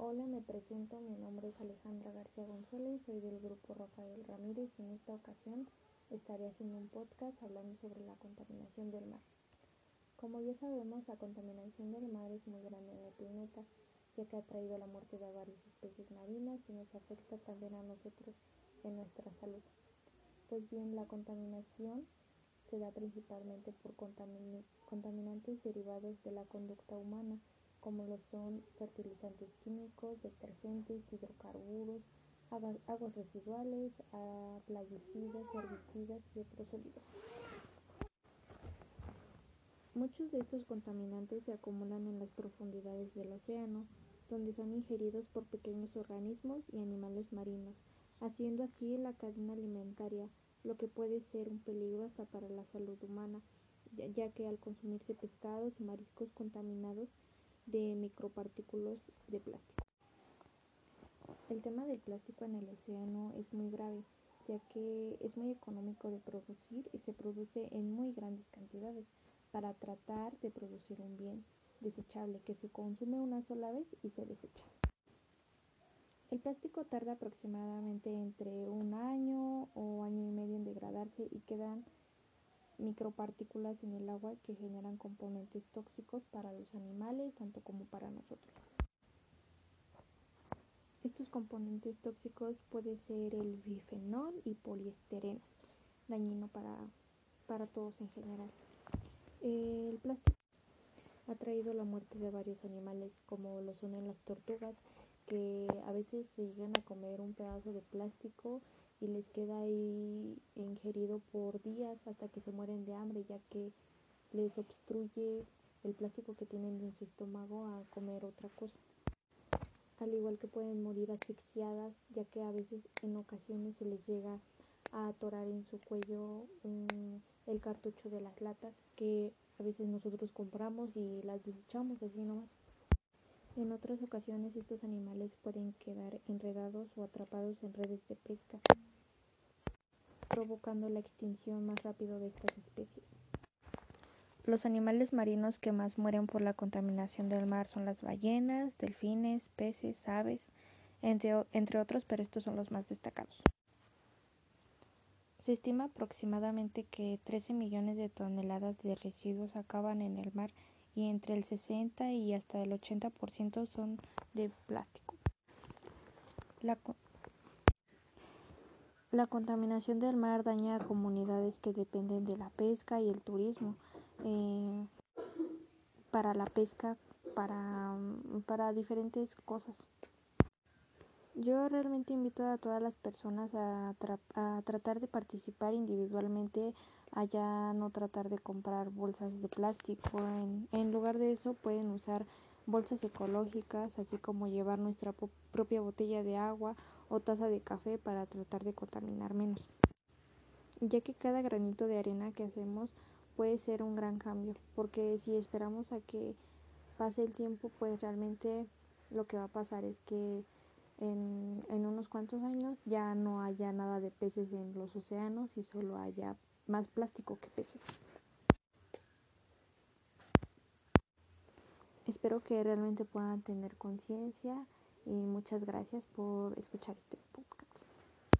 Hola, me presento, mi nombre es Alejandra García González, soy del grupo Rafael Ramírez y en esta ocasión estaré haciendo un podcast hablando sobre la contaminación del mar. Como ya sabemos, la contaminación del mar es muy grande en el planeta, ya que ha traído la muerte de varias especies marinas y nos afecta también a nosotros en nuestra salud. Pues bien, la contaminación se da principalmente por contaminantes derivados de la conducta humana, como lo son fertilizantes químicos, detergentes, hidrocarburos, aguas residuales, plaguicidas, herbicidas y otros sólidos. Muchos de estos contaminantes se acumulan en las profundidades del océano, donde son ingeridos por pequeños organismos y animales marinos, haciendo así la cadena alimentaria, lo que puede ser un peligro hasta para la salud humana, ya que al consumirse pescados y mariscos contaminados de micropartículas de plástico. El tema del plástico en el océano es muy grave, ya que es muy económico de producir y se produce en muy grandes cantidades para tratar de producir un bien desechable que se consume una sola vez y se desecha. El plástico tarda aproximadamente entre un año o año y medio en degradarse y quedan micropartículas en el agua que generan componentes tóxicos para los animales tanto como para nosotros. Estos componentes tóxicos pueden ser el bifenol y poliestireno, dañino para, para todos en general. El plástico ha traído la muerte de varios animales como lo son en las tortugas que a veces se llegan a comer un pedazo de plástico y les queda ahí ingerido por días hasta que se mueren de hambre ya que les obstruye el plástico que tienen en su estómago a comer otra cosa. Al igual que pueden morir asfixiadas ya que a veces en ocasiones se les llega a atorar en su cuello el cartucho de las latas que a veces nosotros compramos y las desechamos así nomás. En otras ocasiones estos animales pueden quedar enredados o atrapados en redes de pesca, provocando la extinción más rápido de estas especies. Los animales marinos que más mueren por la contaminación del mar son las ballenas, delfines, peces, aves, entre, entre otros, pero estos son los más destacados. Se estima aproximadamente que 13 millones de toneladas de residuos acaban en el mar y entre el 60 y hasta el 80% son de plástico. La, la, contaminación del mar daña a comunidades que dependen de la pesca y el turismo. Eh, para la pesca, para, para diferentes cosas. Yo realmente invito a todas las personas a, a tratar de participar individualmente allá no tratar de comprar bolsas de plástico. En, en lugar de eso pueden usar bolsas ecológicas, así como llevar nuestra propia botella de agua o taza de café para tratar de contaminar menos. Ya que cada granito de arena que hacemos puede ser un gran cambio, porque si esperamos a que pase el tiempo, pues realmente lo que va a pasar es que en, en unos cuantos años ya no haya nada de peces en los océanos y solo haya más plástico que peces. Espero que realmente puedan tener conciencia y muchas gracias por escuchar este podcast.